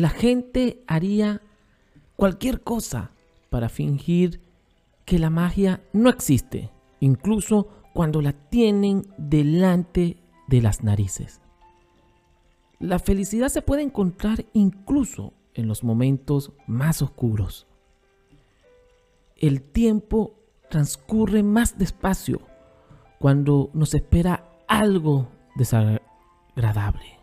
La gente haría cualquier cosa para fingir que la magia no existe, incluso cuando la tienen delante de las narices. La felicidad se puede encontrar incluso en los momentos más oscuros. El tiempo transcurre más despacio cuando nos espera algo desagradable.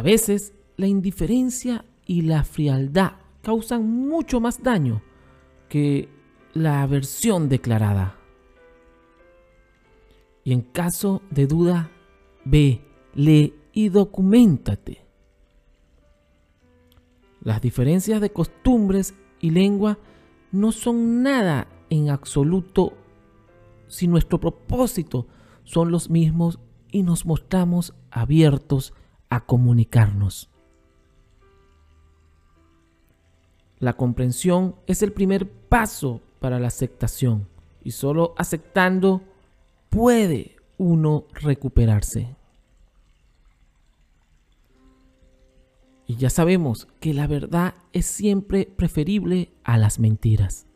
A veces la indiferencia y la frialdad causan mucho más daño que la aversión declarada. Y en caso de duda, ve, lee y documentate. Las diferencias de costumbres y lengua no son nada en absoluto si nuestro propósito son los mismos y nos mostramos abiertos a comunicarnos. La comprensión es el primer paso para la aceptación y solo aceptando puede uno recuperarse. Y ya sabemos que la verdad es siempre preferible a las mentiras.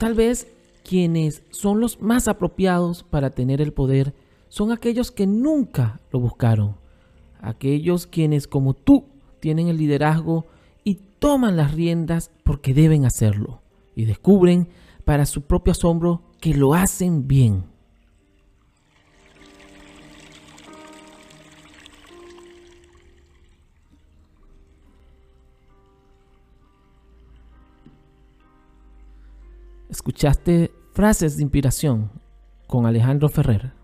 Tal vez quienes son los más apropiados para tener el poder son aquellos que nunca lo buscaron, aquellos quienes como tú tienen el liderazgo y toman las riendas porque deben hacerlo y descubren para su propio asombro que lo hacen bien. Escuchaste frases de inspiración con Alejandro Ferrer.